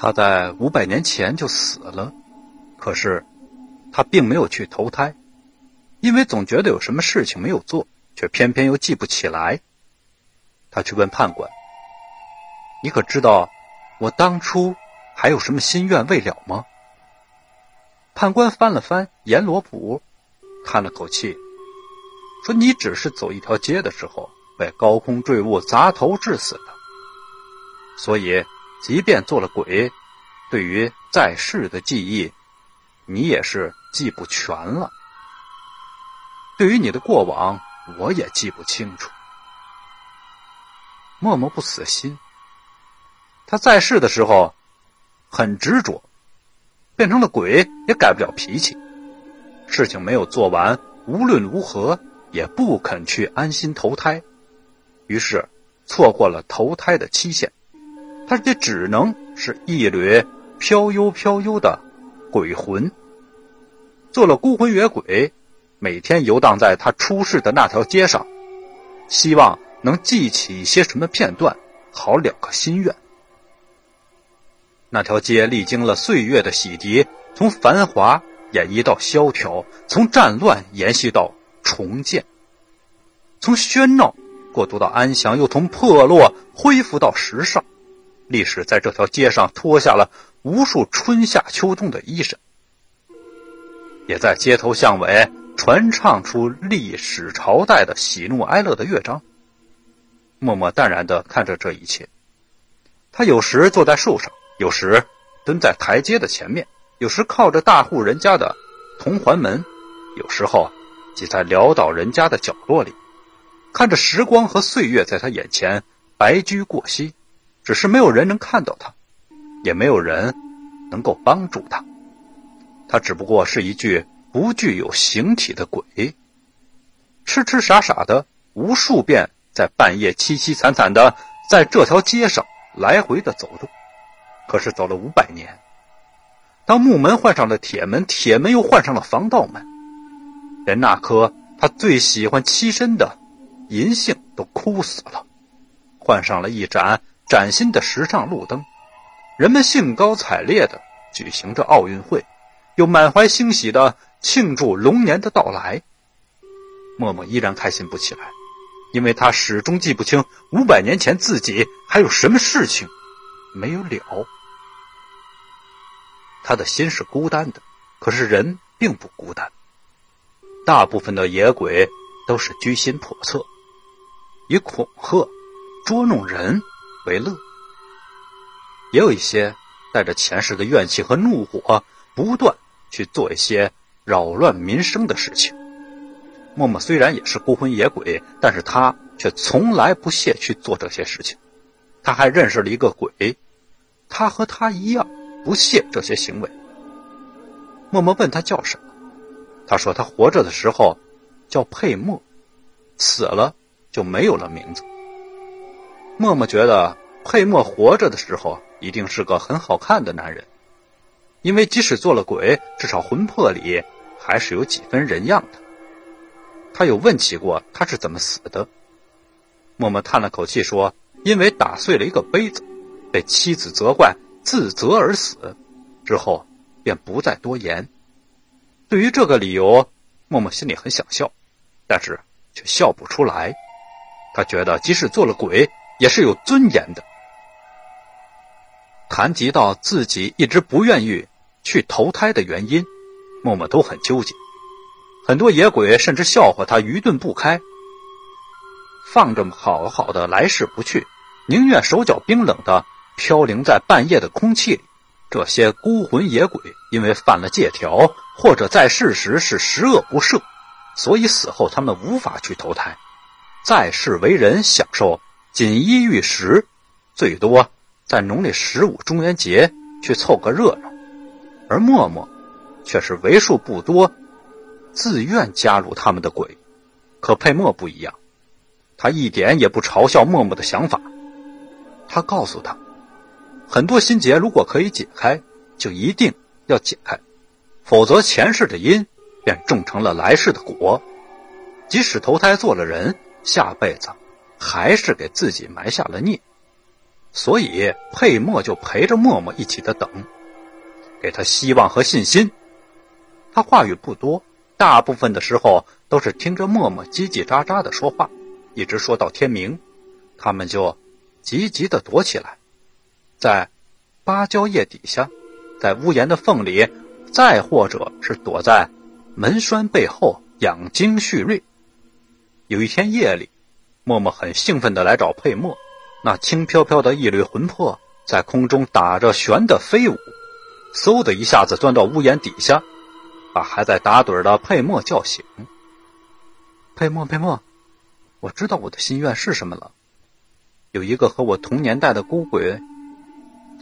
他在五百年前就死了，可是他并没有去投胎，因为总觉得有什么事情没有做，却偏偏又记不起来。他去问判官：“你可知道我当初还有什么心愿未了吗？”判官翻了翻阎罗谱，叹了口气，说：“你只是走一条街的时候被高空坠物砸头致死的，所以即便做了鬼，对于在世的记忆，你也是记不全了。对于你的过往，我也记不清楚。”默默不死心，他在世的时候很执着。变成了鬼也改不了脾气，事情没有做完，无论如何也不肯去安心投胎，于是错过了投胎的期限，他也只能是一缕飘悠飘悠的鬼魂，做了孤魂野鬼，每天游荡在他出世的那条街上，希望能记起一些什么片段，好了个心愿。那条街历经了岁月的洗涤，从繁华演绎到萧条，从战乱延续到重建，从喧闹过渡到安详，又从破落恢复到时尚。历史在这条街上脱下了无数春夏秋冬的衣裳，也在街头巷尾传唱出历史朝代的喜怒哀乐的乐章。默默淡然地看着这一切，他有时坐在树上。有时蹲在台阶的前面，有时靠着大户人家的铜环门，有时候挤在潦倒人家的角落里，看着时光和岁月在他眼前白驹过隙，只是没有人能看到他，也没有人能够帮助他，他只不过是一具不具有形体的鬼，痴痴傻傻的无数遍在半夜凄凄惨惨的在这条街上来回的走动。可是走了五百年，当木门换上了铁门，铁门又换上了防盗门，连那颗他最喜欢栖身的银杏都枯死了，换上了一盏崭新的时尚路灯，人们兴高采烈的举行着奥运会，又满怀欣喜的庆祝龙年的到来。默默依然开心不起来，因为他始终记不清五百年前自己还有什么事情没有了。他的心是孤单的，可是人并不孤单。大部分的野鬼都是居心叵测，以恐吓、捉弄人为乐。也有一些带着前世的怨气和怒火，不断去做一些扰乱民生的事情。默默虽然也是孤魂野鬼，但是他却从来不屑去做这些事情。他还认识了一个鬼，他和他一样。不屑这些行为。默默问他叫什么，他说他活着的时候叫佩墨，死了就没有了名字。默默觉得佩莫活着的时候一定是个很好看的男人，因为即使做了鬼，至少魂魄里还是有几分人样的。他有问起过他是怎么死的，默默叹了口气说：“因为打碎了一个杯子，被妻子责怪。”自责而死，之后便不再多言。对于这个理由，默默心里很想笑，但是却笑不出来。他觉得即使做了鬼，也是有尊严的。谈及到自己一直不愿意去投胎的原因，默默都很纠结。很多野鬼甚至笑话他愚钝不开，放着好好的来世不去，宁愿手脚冰冷的。飘零在半夜的空气里，这些孤魂野鬼因为犯了戒条，或者在世时是十恶不赦，所以死后他们无法去投胎，在世为人享受锦衣玉食，最多在农历十五中元节去凑个热闹。而默默却是为数不多自愿加入他们的鬼。可佩墨不一样，他一点也不嘲笑默默的想法，他告诉他。很多心结如果可以解开，就一定要解开，否则前世的因便种成了来世的果。即使投胎做了人，下辈子还是给自己埋下了孽。所以佩墨就陪着默默一起的等，给他希望和信心。他话语不多，大部分的时候都是听着默默叽叽喳喳的说话，一直说到天明，他们就急急的躲起来，在芭蕉叶底下，在屋檐的缝里，再或者是躲在门栓背后养精蓄锐。有一天夜里，默默很兴奋的来找佩墨，那轻飘飘的一缕魂魄在空中打着旋的飞舞，嗖的一下子钻到屋檐底下。把还在打盹的佩墨叫醒。佩墨，佩墨，我知道我的心愿是什么了。有一个和我同年代的孤鬼，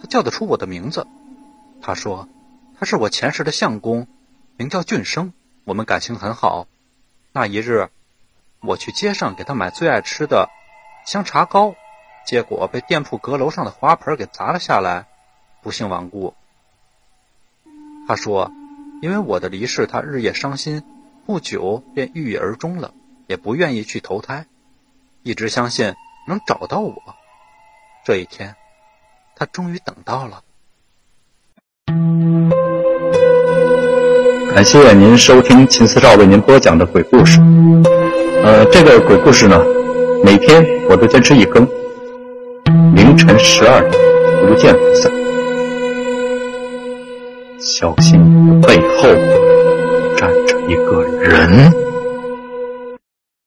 他叫得出我的名字。他说他是我前世的相公，名叫俊生，我们感情很好。那一日，我去街上给他买最爱吃的香茶糕，结果被店铺阁楼上的花盆给砸了下来，不幸亡故。他说。因为我的离世，他日夜伤心，不久便郁郁而终了，也不愿意去投胎，一直相信能找到我。这一天，他终于等到了。感谢您收听秦思照为您播讲的鬼故事。呃，这个鬼故事呢，每天我都坚持一更，凌晨十二点不见不散。小心背后站着一个人。